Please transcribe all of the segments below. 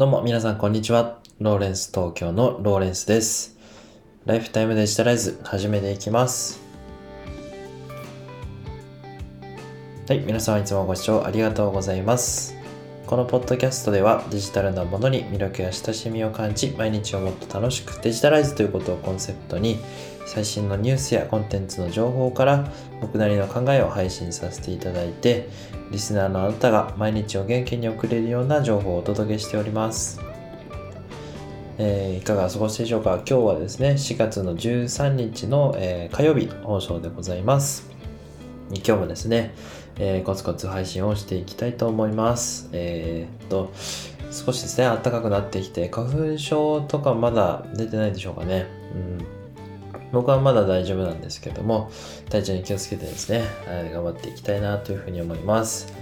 どうも皆さんこんにちは。ローレンス東京のローレンスです。ライフタイムデジタライズ始めていきます。はい、皆様いつもご視聴ありがとうございます。このポッドキャストではデジタルなものに魅力や親しみを感じ毎日をもっと楽しくデジタライズということをコンセプトに最新のニュースやコンテンツの情報から僕なりの考えを配信させていただいてリスナーのあなたが毎日を元気に送れるような情報をお届けしております。えー、いかがお過ごしでしょうか？今日はですね、4月の13日の、えー、火曜日放送でございます。今日もですね、えー、コツコツ配信をしていきたいと思います。えー、っと、少しですね、暖かくなってきて、花粉症とかまだ出てないでしょうかね。うん僕はまだ大丈夫なんですけども、体調に気をつけてですね、頑張っていきたいなというふうに思います。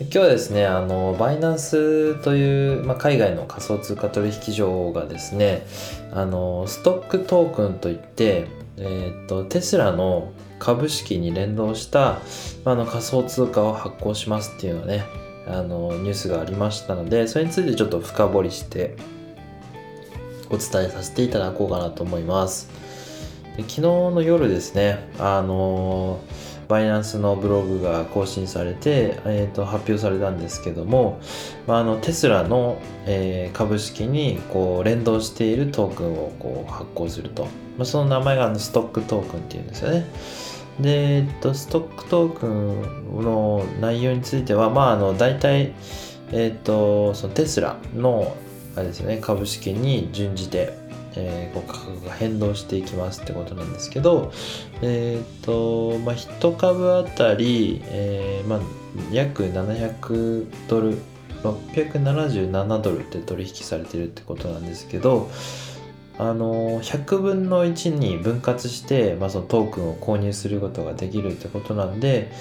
今日はですね、あの、バイナンスという、まあ、海外の仮想通貨取引所がですね、あの、ストックトークンといって、えっ、と、テスラの株式に連動した、あの、仮想通貨を発行しますっていうのね、あの、ニュースがありましたので、それについてちょっと深掘りしてお伝えさせていただこうかなと思います。で昨日の夜ですね、あのバイナンスのブログが更新されて、えー、と発表されたんですけども、まあ、あのテスラの、えー、株式にこう連動しているトークンをこう発行すると、まあ、その名前があのストックトークンっていうんですよね。で、えっと、ストックトークンの内容については、まあ、あの大体、えっと、そのテスラのあれですよね株式に準じてえー、こう価格が変動していきますってことなんですけど、え、ー、と、まあ、1株あたり、えー、まあ、約700ドル、677ドルって取引されてるってことなんですけど、あの100分の1に分割して、まあ、そのトークンを購入することができるってことなんで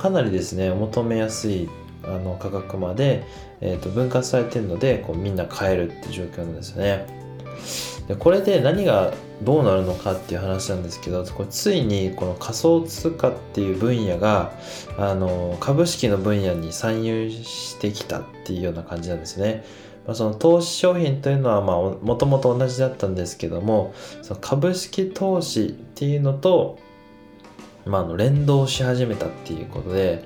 かなりですね求めやすいあの価格まで、えー、と分割されてるのでこうみんな買えるって状況なんですよね。でこれで何がどうなるのかっていう話なんですけどこれついにこの仮想通貨っていう分野があの株式の分野に参入してきたっていうような感じなんですね。まあ、その投資商品というのはもともと同じだったんですけどもその株式投資っていうのと、ま、あの連動し始めたっていうことで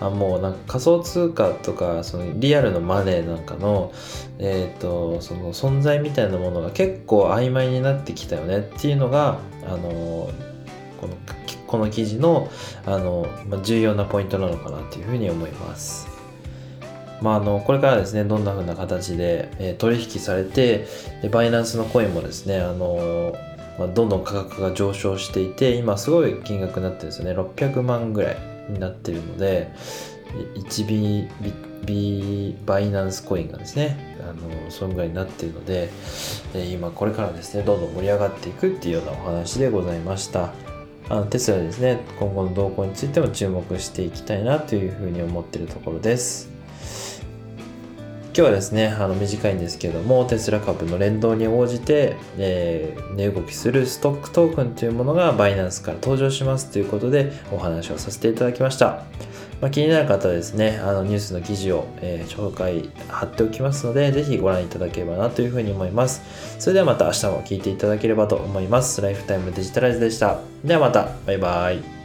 あもうなんか仮想通貨とかそのリアルのマネーなんかの,、えーと、その存在みたいなものが結構曖昧になってきたよねっていうのがあのこのこの記事のあの、まあ、重要なポイントなのかなというふうに思います。まあ、あのこれからですねどんな風な形で、えー、取引されてでバイナンスのコインもですねあのまあ、どんどん価格が上昇していて今すごい金額になってるんですよね600万ぐらいになっているので 1B ビバイナンスコインがですねあのそのぐらいになっているので今これからですねどんどん盛り上がっていくっていうようなお話でございました。あのテスラですね今後の動向についても注目していきたいなというふうに思っているところです。今日はですね、あの短いんですけども、テスラ株の連動に応じて、えー、値動きするストックトークンというものがバイナンスから登場しますということでお話をさせていただきました。まあ、気になる方はですね、あのニュースの記事を、えー、紹介貼っておきますので、ぜひご覧いただければなというふうに思います。それではまた明日も聴いていただければと思います。ライフタイムデジタライズでした。ではまた、バイバイ。